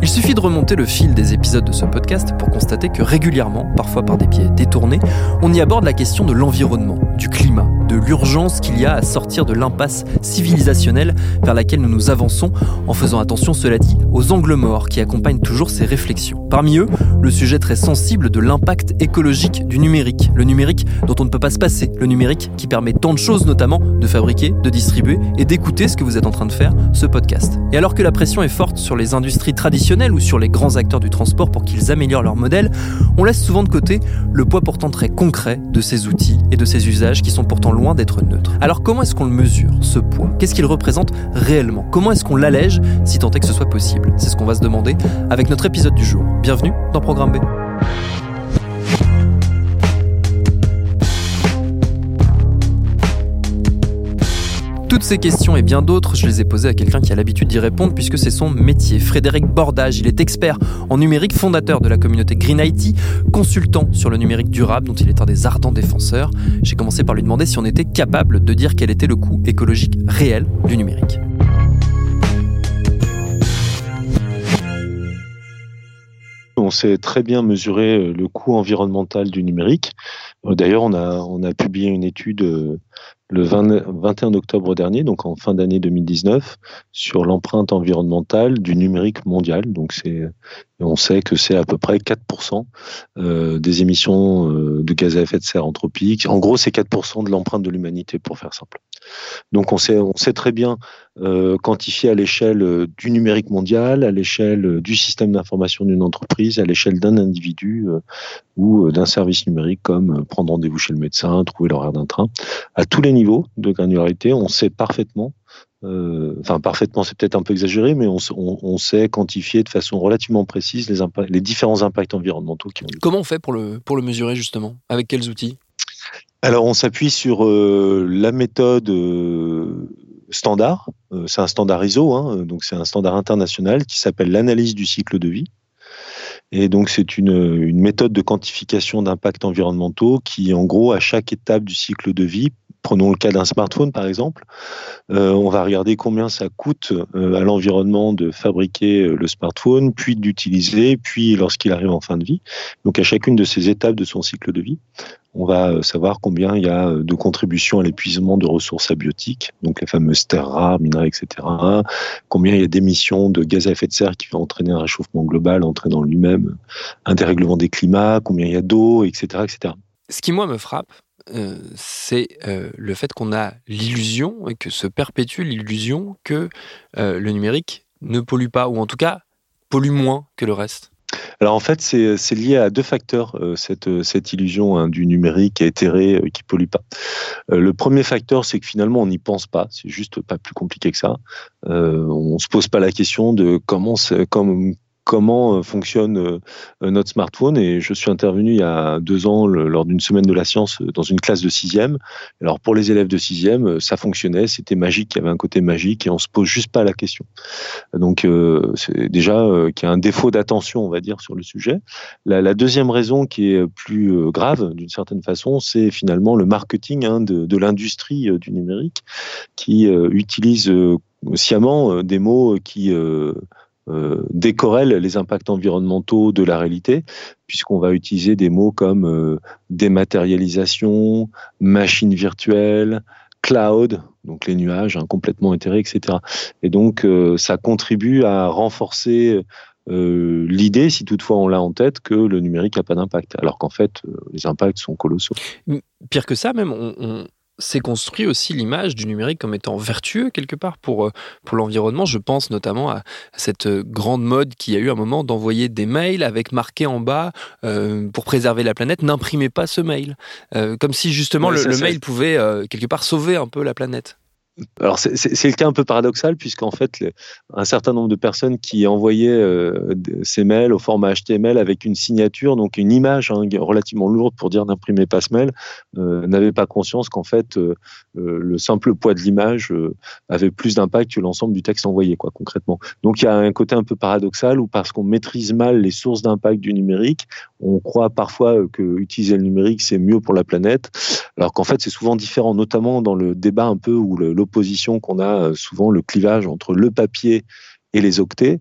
Il suffit de remonter le fil des épisodes de ce podcast pour constater que régulièrement, parfois par des biais détournés, on y aborde la question de l'environnement, du climat, de l'urgence qu'il y a à sortir de l'impasse civilisationnelle vers laquelle nous nous avançons, en faisant attention, cela dit, aux angles morts qui accompagnent toujours ces réflexions. Parmi eux, le sujet très sensible de l'impact écologique du numérique, le numérique dont on ne peut pas se passer, le numérique qui permet tant de choses, notamment de fabriquer, de distribuer et d'écouter ce que vous êtes en train de faire, ce podcast. Et alors que la pression est forte sur les industries traditionnelles ou sur les grands acteurs du transport pour qu'ils améliorent leur modèle, on laisse souvent de côté le poids pourtant très concret de ces outils et de ces usages qui sont pourtant loin d'être neutre. Alors comment est-ce qu'on le mesure, ce poids? Qu'est-ce qu'il représente réellement? Comment est-ce qu'on l'allège, si tant est que ce soit possible? C'est ce qu'on va se demander avec notre épisode du jour. Bienvenue dans Programme B. Toutes ces questions et bien d'autres, je les ai posées à quelqu'un qui a l'habitude d'y répondre puisque c'est son métier. Frédéric Bordage, il est expert en numérique, fondateur de la communauté Green IT, consultant sur le numérique durable dont il est un des ardents défenseurs. J'ai commencé par lui demander si on était capable de dire quel était le coût écologique réel du numérique. On sait très bien mesurer le coût environnemental du numérique. D'ailleurs, on a, on a publié une étude le 20, 21 octobre dernier, donc en fin d'année 2019, sur l'empreinte environnementale du numérique mondial. Donc c'est, on sait que c'est à peu près 4% euh, des émissions euh, de gaz à effet de serre anthropiques. En gros, c'est 4% de l'empreinte de l'humanité, pour faire simple. Donc on sait, on sait très bien euh, quantifier à l'échelle du numérique mondial, à l'échelle du système d'information d'une entreprise, à l'échelle d'un individu ou d'un service numérique comme prendre rendez-vous chez le médecin, trouver l'horaire d'un train. À tous les niveaux de granularité, on sait parfaitement euh, enfin parfaitement, c'est peut-être un peu exagéré, mais on, sait quantifier de façon relativement précise les, les différents impacts environnementaux. Qui ont Comment on fait pour le, pour le mesurer justement? Avec quels outils? Alors on s'appuie sur euh, la méthode euh, standard, euh, c'est un standard ISO, hein, donc c'est un standard international qui s'appelle l'analyse du cycle de vie. Et donc, c'est une, méthode de quantification d'impacts environnementaux qui, en gros, à chaque étape du cycle de vie, prenons le cas d'un smartphone par exemple, on va regarder combien ça coûte à l'environnement de fabriquer le smartphone, puis d'utiliser, puis lorsqu'il arrive en fin de vie. Donc à chacune de ces étapes de son cycle de vie, on va savoir combien il y a de contributions à l'épuisement de ressources abiotiques, donc les fameuses terres rares, minerais, etc. Combien il y a d'émissions de gaz à effet de serre qui va entraîner un réchauffement global, entraînant lui-même un dérèglement des climats, combien il y a d'eau, etc., etc. Ce qui, moi, me frappe, euh, c'est euh, le fait qu'on a l'illusion et que se perpétue l'illusion que euh, le numérique ne pollue pas, ou en tout cas pollue moins que le reste. Alors en fait, c'est lié à deux facteurs, euh, cette, cette illusion hein, du numérique éthéré euh, qui pollue pas. Euh, le premier facteur, c'est que finalement, on n'y pense pas. C'est juste pas plus compliqué que ça. on se pose pas la question de comment, comme, comment fonctionne notre smartphone. Et je suis intervenu il y a deux ans lors d'une semaine de la science dans une classe de sixième. Alors pour les élèves de sixième, ça fonctionnait, c'était magique, il y avait un côté magique et on se pose juste pas la question. Donc c'est déjà qu'il y a un défaut d'attention, on va dire, sur le sujet. La, deuxième raison qui est plus grave d'une certaine façon, c'est finalement le marketing hein, de l'industrie du numérique qui utilise sciemment des mots qui euh, les impacts environnementaux de la réalité, puisqu'on va utiliser des mots comme euh, dématérialisation, machine virtuelle, cloud, donc les nuages hein, complètement éthérés, etc. Et donc euh, ça contribue à renforcer l'idée, si toutefois on l'a en tête, que le numérique n'a pas d'impact, alors qu'en fait les impacts sont colossaux. Pire que ça, même, on, c'est construit aussi l'image du numérique comme étant vertueux quelque part pour, euh, pour l'environnement. Je pense notamment à cette euh, grande mode qui a eu un moment d'envoyer des mails avec marqué en bas euh, pour préserver la planète, n'imprimez pas ce mail. comme si justement le, mail pouvait quelque part sauver un peu la planète. Alors c'est le cas un peu paradoxal puisqu'en fait un certain nombre de personnes qui envoyaient euh, ces mails au format HTML avec une signature, donc une image hein, relativement lourde pour dire n'imprimer pas ce mail, euh, n'avaient pas conscience qu'en fait euh, le simple poids de l'image avait plus d'impact que l'ensemble du texte envoyé quoi concrètement. Donc il y a un côté un peu paradoxal où parce qu'on maîtrise mal les sources d'impact du numérique, on croit parfois que utiliser le numérique c'est mieux pour la planète, alors qu'en fait c'est souvent différent, notamment dans le débat un peu où le position qu'on a euh, souvent, le clivage entre le papier et les octets,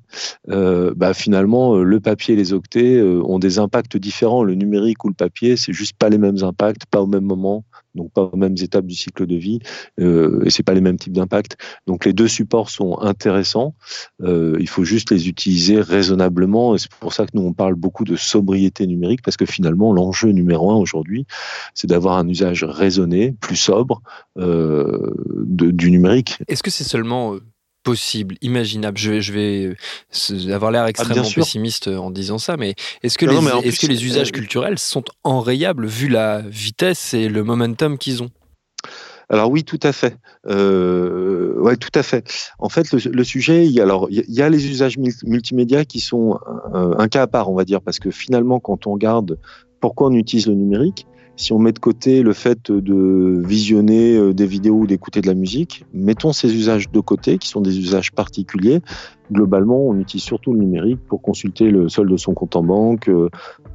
euh, bah finalement, euh, le papier et les octets ont des impacts différents. Le numérique ou le papier, c'est juste pas les mêmes impacts, pas au même moment, donc pas aux mêmes étapes du cycle de vie, euh, et c'est pas les mêmes types d'impact. Donc les deux supports sont intéressants. il faut juste les utiliser raisonnablement, et c'est pour ça que nous on parle beaucoup de sobriété numérique, parce que finalement l'enjeu numéro un aujourd'hui, c'est d'avoir un usage raisonné, plus sobre du numérique. Est-ce que c'est seulement possible, imaginable. Je vais, je vais euh, avoir l'air ah, extrêmement pessimiste en disant ça, mais est-ce que, les, est-ce que les usages culturels sont enrayables vu la vitesse et le momentum qu'ils ont? Alors oui, tout à fait. Euh, ouais, tout à fait. En fait, le, sujet, il y, a, alors, il y a les usages multimédia qui sont un, un, cas à part, on va dire, parce que finalement, quand on regarde pourquoi on utilise le numérique, si on met de côté le fait de visionner euh, des vidéos ou d'écouter de la musique, mettons ces usages de côté, qui sont des usages particuliers. Globalement, on utilise surtout le numérique pour consulter le solde de son compte en banque, euh,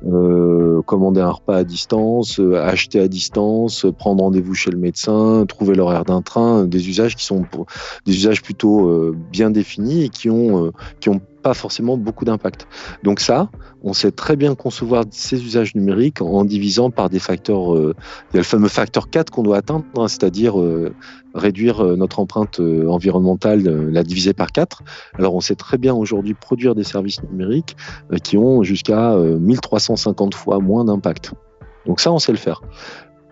euh commander un repas à distance, acheter à distance, prendre rendez-vous chez le médecin, trouver l'horaire d'un train, des usages qui sont plutôt bien définis et qui ont pas forcément beaucoup d'impact. Donc ça, on sait très bien concevoir ces usages numériques en divisant par des facteurs. Euh, il y a le fameux facteur 4 qu'on doit atteindre, hein, c'est-à-dire euh, réduire euh, notre empreinte environnementale, la diviser par 4. Alors on sait très bien aujourd'hui produire des services numériques qui ont jusqu'à 1350 fois moins d'impact. Donc ça, on sait le faire.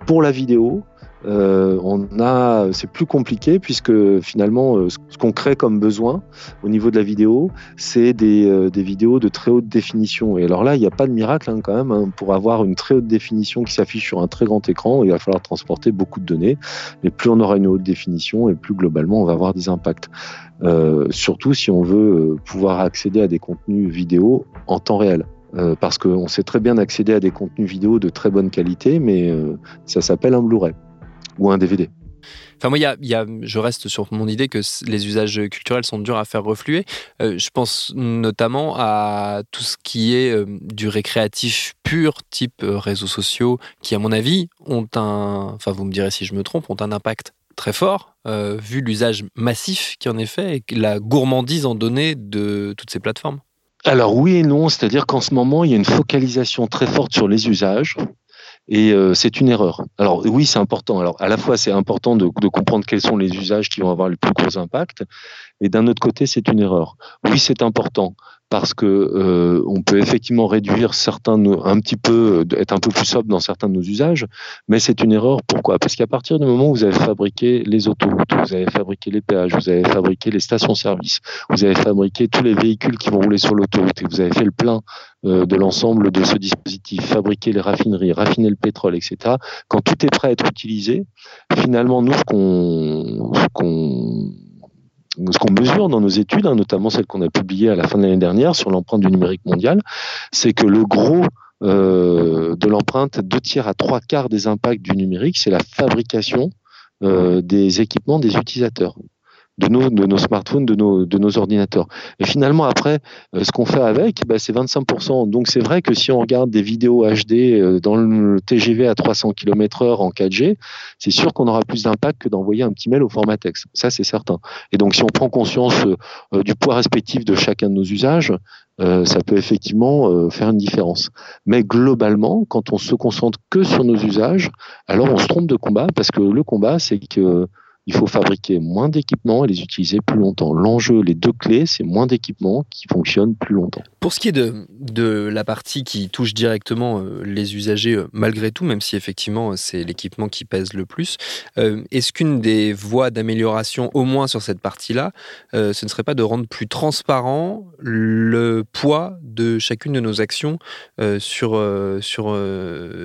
Pour la vidéo, euh, on a, c'est plus compliqué puisque finalement, euh, ce qu'on crée comme besoin au niveau de la vidéo, c'est des, euh, vidéos de très haute définition. Et alors là, il n'y a pas de miracle hein, quand même. Hein. pour avoir une très haute définition qui s'affiche sur un très grand écran, il va falloir transporter beaucoup de données. Et plus on aura une haute définition, et plus globalement, on va avoir des impacts. surtout si on veut pouvoir accéder à des contenus vidéo en temps réel. parce qu'on sait très bien accéder à des contenus vidéo de très bonne qualité, mais ça s'appelle un Blu-ray ou un DVD. Enfin, moi, y a, y a, je reste sur mon idée que les usages culturels sont durs à faire refluer. Euh, je pense notamment à tout ce qui est euh, du récréatif pur, type euh, réseaux sociaux, qui, à mon avis, ont un, enfin, vous me direz si je me trompe, ont un impact très fort, vu l'usage massif qui en est fait et la gourmandise en données de toutes ces plateformes. Alors oui et non, c'est-à-dire qu'en ce moment, il y a une focalisation très forte sur les usages. Et euh, c'est une erreur. Alors oui, c'est important. Alors à la fois, c'est important de, de, comprendre quels sont les usages qui vont avoir le plus gros impact, et d'un autre côté, c'est une erreur. Oui, c'est important parce que euh, on peut effectivement réduire certains, un petit peu, euh, être un peu plus sobre dans certains de nos usages, mais c'est une erreur. Pourquoi? Parce qu'à partir du moment où vous avez fabriqué les autoroutes, vous avez fabriqué les péages, vous avez fabriqué les stations-service, vous avez fabriqué tous les véhicules qui vont rouler sur l'autoroute et vous avez fait le plein euh, de l'ensemble de ce dispositif, fabriquer les raffineries, raffiner le pétrole, etc. Quand tout est prêt à être utilisé, finalement, nous, ce qu'on ce qu'on mesure dans nos études, hein, notamment celle qu'on a publiée à la fin de l'année dernière sur l'empreinte du numérique mondial, c'est que le gros euh, de l'empreinte, deux tiers à trois quarts des impacts du numérique, c'est la fabrication euh, des équipements des utilisateurs de nos, de nos smartphones, de nos, ordinateurs. Et finalement, après, euh, ce qu'on fait avec, bah, c'est 25%. Donc c'est vrai que si on regarde des vidéos HD euh, dans le TGV à 300 km heure en 4G, c'est sûr qu'on aura plus d'impact que d'envoyer un petit mail au format texte. Ça, c'est certain. Et donc si on prend conscience euh, du poids respectif de chacun de nos usages, ça peut effectivement faire une différence. Mais globalement, quand on se concentre que sur nos usages, alors on se trompe de combat parce que le combat, c'est que il faut fabriquer moins d'équipements et les utiliser plus longtemps. L'enjeu, les deux clés, c'est moins d'équipements qui fonctionnent plus longtemps. Pour ce qui est de, de la partie qui touche directement euh, les usagers, euh, malgré tout, même si effectivement c'est l'équipement qui pèse le plus, euh, est-ce qu'une des voies d'amélioration, au moins sur cette partie-là, ce ne serait pas de rendre plus transparent le poids de chacune de nos actions sur, sur,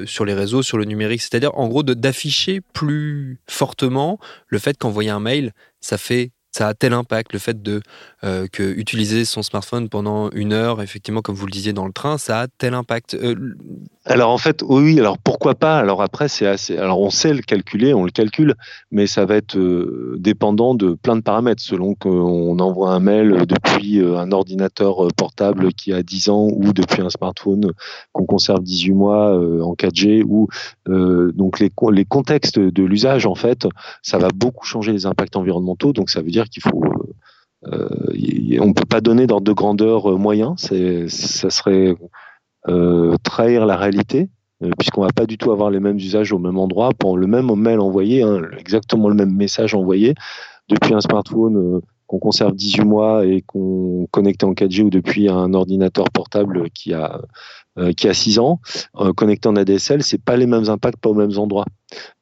sur les réseaux, sur le numérique? C'est-à-dire, en gros, d'afficher plus fortement le fait qu'envoyer un mail, ça fait ça a tel impact, le fait de euh, que utiliser son smartphone pendant une heure, effectivement, comme vous le disiez dans le train, ça a tel impact. Euh, alors en fait, oui, alors pourquoi pas? Alors après, c'est assez. Alors on sait le calculer, on le calcule, mais ça va être euh, dépendant de plein de paramètres, selon qu'on envoie un mail depuis euh, un ordinateur portable qui a 10 ans ou depuis un smartphone qu'on conserve 18 mois en 4G ou donc les contextes de l'usage en fait, ça va beaucoup changer les impacts environnementaux. Donc ça veut dire qu'il faut on peut pas donner d'ordre de grandeur moyen, c'est ça serait euh, trahir la réalité, euh, puisqu'on va pas du tout avoir les mêmes usages au même endroit pour le même mail envoyé, hein, exactement le même message envoyé. Depuis un smartphone euh, qu'on conserve 18 mois et qu'on connecte en 4G ou depuis un ordinateur portable qui a euh, qui a 6 ans, euh, connecté en ADSL, c'est pas les mêmes impacts, pas aux mêmes endroits.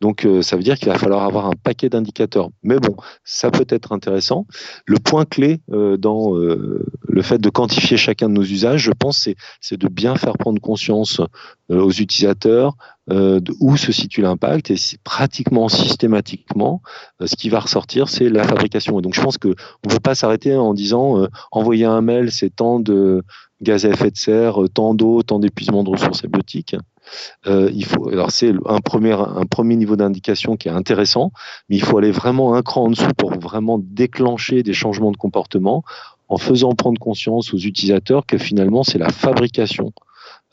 Donc euh, ça veut dire qu'il va falloir avoir un paquet d'indicateurs. Mais bon, ça peut être intéressant. Le point clé dans le fait de quantifier chacun de nos usages, je pense, c'est de bien faire prendre conscience aux utilisateurs de où se situe l'impact et pratiquement systématiquement, ce qui va ressortir, c'est la fabrication. Et donc je pense que on ne peut pas s'arrêter en disant envoyer un mail, c'est tant de gaz à effet de serre, euh, tant d'eau, tant d'épuisement de ressources abiotiques. Euh, il faut, alors c'est un premier, un premier niveau d'indication qui est intéressant, mais il faut aller vraiment un cran en dessous pour vraiment déclencher des changements de comportement en faisant prendre conscience aux utilisateurs que finalement c'est la fabrication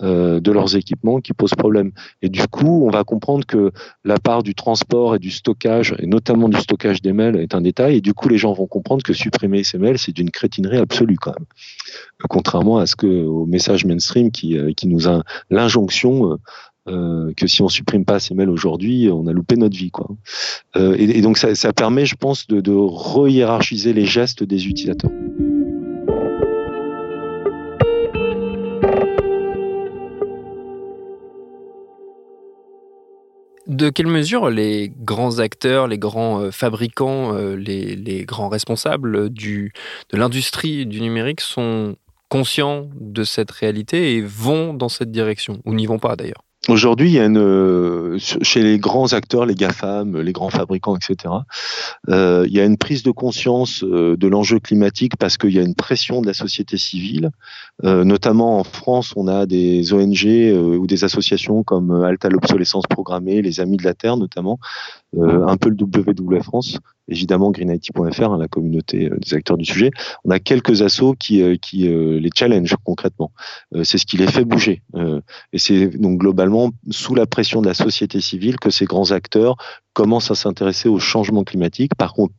euh, de leurs équipements qui posent problème. Et du coup, on va comprendre que la part du transport et du stockage, et notamment du stockage des mails, est un détail. Et du coup, les gens vont comprendre que supprimer ces mails, c'est d'une crétinerie absolue quand même. Contrairement à ce que au message mainstream qui, euh, qui nous a l'injonction euh, que si on supprime pas ces mails aujourd'hui, on a loupé notre vie, quoi. et, donc ça, ça, permet, je pense, de, de re-hiérarchiser les gestes des utilisateurs. De quelle mesure les grands acteurs, les grands euh, fabricants, euh, les, grands responsables du, de l'industrie du numérique sont conscients de cette réalité et vont dans cette direction, ou n'y vont pas d'ailleurs? Aujourd'hui, il y a une, euh, chez les grands acteurs, les GAFAM, les grands fabricants, etc., euh, il y a une prise de conscience euh, de l'enjeu climatique parce qu'il y a une pression de la société civile. Notamment en France, on a des ONG ou des associations comme Alta l'obsolescence programmée, les Amis de la Terre notamment, un peu le WWF France, évidemment GreenIT.fr, hein, la communauté des acteurs du sujet. On a quelques assos qui, qui les challenge concrètement. c'est ce qui les fait bouger. et c'est donc globalement sous la pression de la société civile que ces grands acteurs commencent à s'intéresser au changement climatique. Par contre,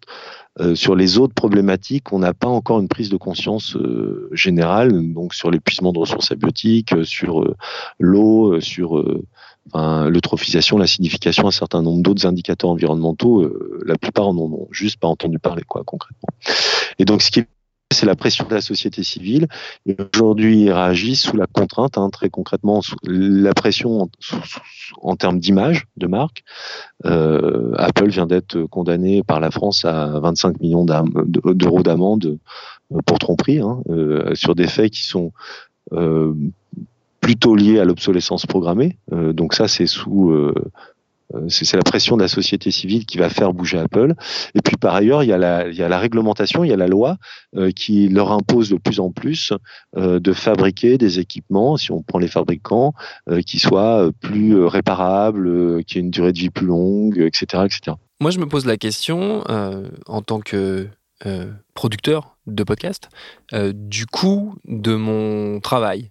euh, sur les autres problématiques, on n'a pas encore une prise de conscience euh, générale, donc sur l'épuisement de ressources abiotiques, euh, sur l'eau, sur l'eutrophisation, l'acidification, un certain nombre d'autres indicateurs environnementaux. la plupart en ont juste pas entendu parler, quoi, concrètement. Et donc, ce qui c'est la pression de la société civile. Aujourd'hui, ils réagissent sous la contrainte, hein, très concrètement, la pression en, termes d'image, de marque. Euh, Apple vient d'être condamné par la France à 25 millions d'euros d'amende euh, pour tromperie, hein, euh, sur des faits qui sont plutôt liés à l'obsolescence programmée. donc ça, c'est sous c'est la pression de la société civile qui va faire bouger Apple. Et puis par ailleurs, il y a la, il y a la réglementation, il y a la loi qui leur impose de plus en plus de fabriquer des équipements, si on prend les fabricants, qui soient plus réparables, qui aient une durée de vie plus longue, etc., etc. Moi, je me pose la question en tant que producteur de podcast, du coût de mon travail.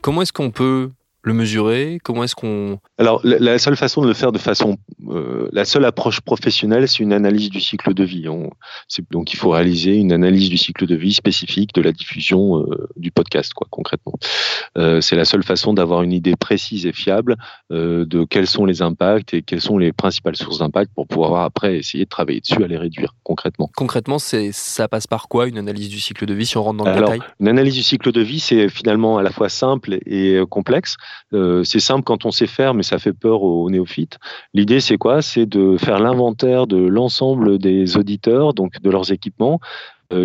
Comment est-ce qu'on peut le mesurer? Comment est-ce qu'on... Alors, la, seule façon de le faire de façon... Euh, la seule approche professionnelle, c'est une analyse du cycle de vie. On, donc, il faut réaliser une analyse du cycle de vie spécifique de la diffusion euh, du podcast, quoi, concrètement. Euh, c'est la seule façon d'avoir une idée précise et fiable de quels sont les impacts et quelles sont les principales sources d'impact pour pouvoir après essayer de travailler dessus à les réduire, concrètement. Concrètement, c'est, ça passe par quoi, une analyse du cycle de vie, si on rentre dans le détail? Une analyse du cycle de vie, c'est finalement à la fois simple et complexe. Euh, c'est simple quand on sait faire, mais ça fait peur aux néophytes. L'idée, c'est quoi? C'est de faire l'inventaire de l'ensemble des auditeurs, donc de leurs équipements,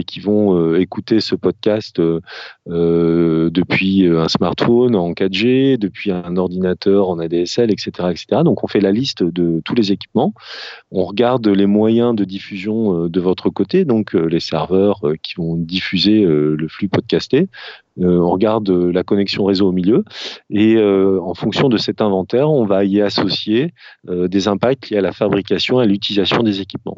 qui vont euh, écouter ce podcast euh, depuis un smartphone en 4G, depuis un ordinateur en ADSL, etc., etc. Donc on fait la liste de tous les équipements. On regarde les moyens de diffusion de votre côté, donc les serveurs qui vont diffuser le flux podcasté. on regarde la connexion réseau au milieu et en fonction de cet inventaire, on va y associer des impacts liés à la fabrication et à l'utilisation des équipements.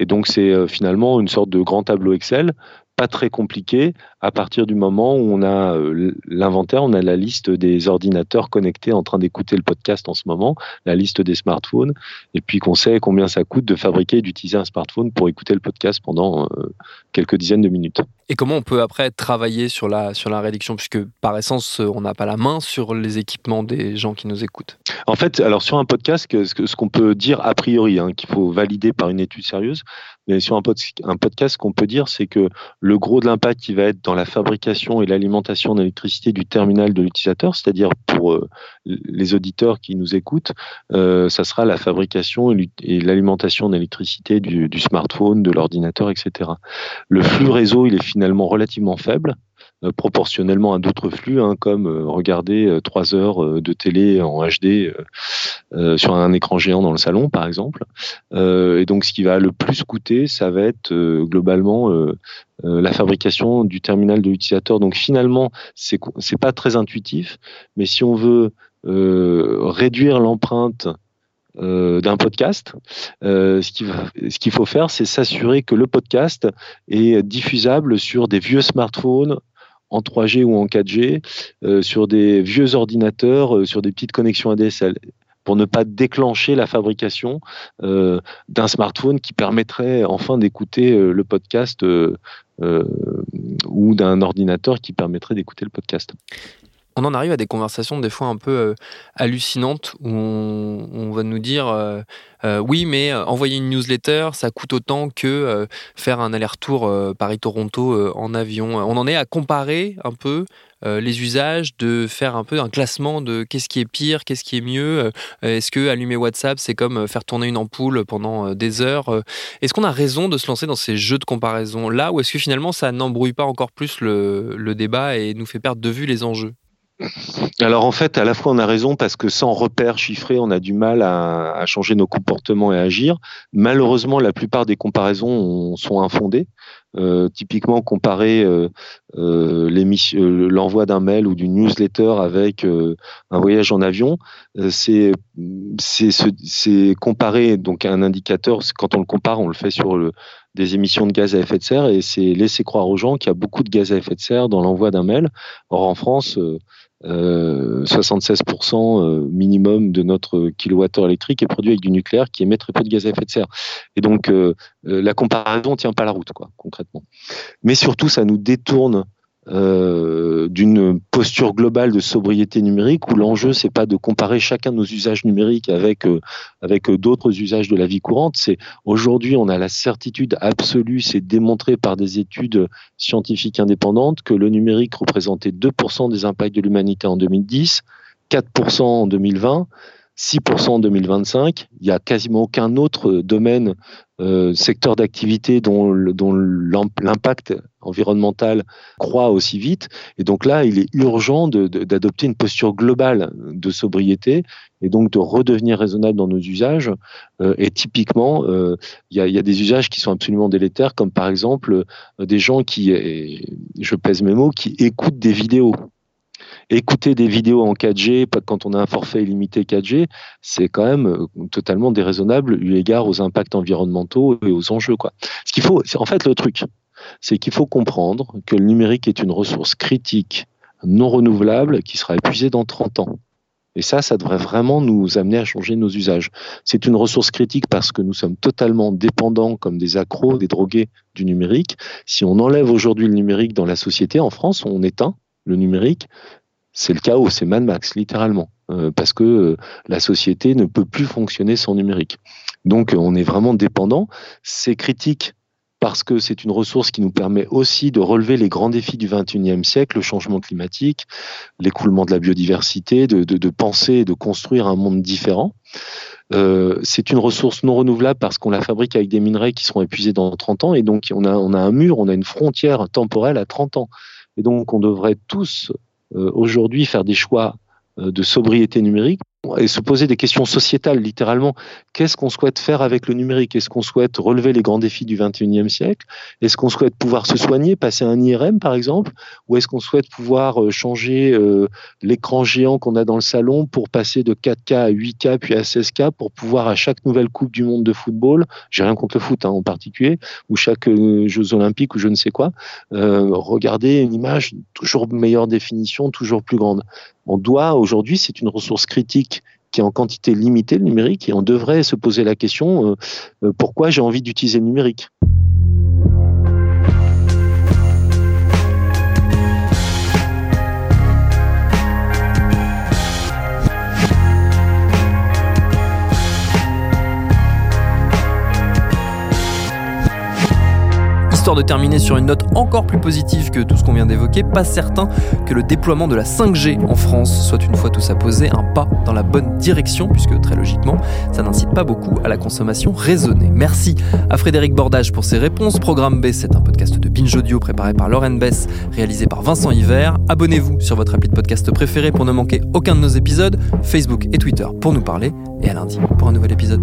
Et donc c'est euh, finalement une sorte de grand tableau Excel pas très compliqué à partir du moment où on a euh, l'inventaire, on a la liste des ordinateurs connectés en train d'écouter le podcast en ce moment, la liste des smartphones, et puis qu'on sait combien ça coûte de fabriquer et d'utiliser un smartphone pour écouter le podcast pendant euh, quelques dizaines de minutes. Et comment on peut après travailler sur la, sur la réduction, puisque par essence, on n'a pas la main sur les équipements des gens qui nous écoutent En fait, alors sur un podcast, ce qu'on peut dire a priori, hein, qu'il faut valider par une étude sérieuse, mais sur un, podcast, ce qu'on peut dire, c'est que le gros de l'impact qui va être dans la fabrication et l'alimentation d'électricité du terminal de l'utilisateur, c'est-à-dire pour euh, les auditeurs qui nous écoutent, euh, ça sera la fabrication et l'alimentation d'électricité du, du, smartphone, de l'ordinateur, etc. Le flux réseau, il est finalement relativement faible. Euh, proportionnellement à d'autres flux, hein, comme euh, regarder euh, trois heures de télé en HD sur un écran géant dans le salon, par exemple. et donc, ce qui va le plus coûter, ça va être globalement la fabrication du terminal de l'utilisateur. Donc, finalement, c'est c'est pas très intuitif, mais si on veut réduire l'empreinte d'un podcast. ce qu'il faut faire, c'est s'assurer que le podcast est diffusable sur des vieux smartphones en 3G ou en 4G euh, sur des vieux ordinateurs, euh, sur des petites connexions ADSL pour ne pas déclencher la fabrication euh, d'un smartphone qui permettrait enfin d'écouter le podcast ou d'un ordinateur qui permettrait d'écouter le podcast on en arrive à des conversations des fois un peu euh, hallucinantes où on, va nous dire euh, euh, oui mais envoyer une newsletter ça coûte autant que faire un aller-retour Paris-Toronto en avion. On en est à comparer un peu les usages, de faire un peu un classement de qu'est-ce qui est pire, qu'est-ce qui est mieux. Est-ce que allumer WhatsApp c'est comme faire tourner une ampoule pendant des heures Est-ce qu'on a raison de se lancer dans ces jeux de comparaison là ou est-ce que finalement ça n'embrouille pas encore plus le débat et nous fait perdre de vue les enjeux? Alors en fait, à la fois on a raison parce que sans repères chiffrés, on a du mal à, changer nos comportements et à agir. Malheureusement, la plupart des comparaisons sont infondées. Euh, typiquement, comparer euh, euh, l'envoi d'un mail ou d'une newsletter avec un voyage en avion, c'est comparer donc un indicateur. Quand on le compare, on le fait sur des émissions de gaz à effet de serre et c'est laisser croire aux gens qu'il y a beaucoup de gaz à effet de serre dans l'envoi d'un mail. Or en France, 76% euh, euh, minimum de notre kilowattheure électrique est produit avec du nucléaire qui émet très peu de gaz à effet de serre. Et donc, euh, la comparaison tient pas la route, quoi, concrètement. Mais surtout, ça nous détourne euh, d'une posture globale de sobriété numérique où l'enjeu c'est pas de comparer chacun de nos usages numériques avec euh, avec d'autres usages de la vie courante. C'est aujourd'hui on a la certitude absolue c'est démontré par des études scientifiques indépendantes que le numérique représentait 2% des impacts de l'humanité en 2010 4% en 2020 6% en 2025. Il n'y a quasiment aucun autre domaine, euh, secteur d'activité dont, l'impact environnemental croît aussi vite. Et donc là, il est urgent d'adopter une posture globale de sobriété et donc de redevenir raisonnable dans nos usages. Euh, et typiquement, euh, il y, a, des usages qui sont absolument délétères, comme par exemple euh, des gens qui, je pèse mes mots, qui écoutent des vidéos écouter des vidéos en 4G quand on a un forfait illimité 4G, c'est quand même euh, totalement déraisonnable eu égard aux impacts environnementaux et aux enjeux. Ce qu'il faut, en fait, le truc, c'est qu'il faut comprendre que le numérique est une ressource critique, non renouvelable, qui sera épuisée dans 30 ans. Et ça, ça devrait vraiment nous amener à changer nos usages. C'est une ressource critique parce que nous sommes totalement dépendants, comme des accros, des drogués du numérique. Si on enlève aujourd'hui le numérique dans la société, en France, on éteint le numérique, c'est le chaos, c'est Mad Max, littéralement, euh, parce que euh, la société ne peut plus fonctionner sans numérique. Donc on est vraiment dépendant. C'est critique parce que c'est une ressource qui nous permet aussi de relever les grands défis du XXIe siècle, le changement climatique, l'écoulement de la biodiversité, de, de, de penser de construire un monde différent. Euh, c'est une ressource non renouvelable parce qu'on la fabrique avec des minerais qui seront épuisés dans 30 ans et donc on a, un mur, on a une frontière temporelle à 30 ans. Et donc on devrait tous aujourd'hui faire des choix euh, de sobriété numérique et se poser des questions sociétales, littéralement. Qu'est-ce qu'on souhaite faire avec le numérique? Est-ce qu'on souhaite relever les grands défis du 21e siècle? Est-ce qu'on souhaite pouvoir se soigner, passer un IRM par exemple? Ou est-ce qu'on souhaite pouvoir euh, changer euh, l'écran géant qu'on a dans le salon pour passer de 4K à 8K puis à 16K pour pouvoir à chaque nouvelle Coupe du Monde de football, j'ai rien contre le foot hein, en particulier, ou chaque euh, Jeux Olympiques ou je ne sais quoi, regarder une image toujours meilleure définition, toujours plus grande. On doit aujourd'hui, c'est une ressource critique qui est en quantité limitée, le numérique, et on devrait se poser la question euh, euh, pourquoi j'ai envie d'utiliser le numérique? De terminer sur une note encore plus positive que tout ce qu'on vient d'évoquer, pas certain que le déploiement de la 5G en France soit une fois tout ça posé un pas dans la bonne direction, puisque très logiquement, ça n'incite pas beaucoup à la consommation raisonnée. Merci à Frédéric Bordage pour ses réponses. Programme B, c'est un podcast de Binge Audio préparé par Lauren Bess, réalisé par Vincent Hiver. Abonnez-vous sur votre appli de podcast préféré pour ne manquer aucun de nos épisodes, Facebook et Twitter pour nous parler, et à lundi pour un nouvel épisode.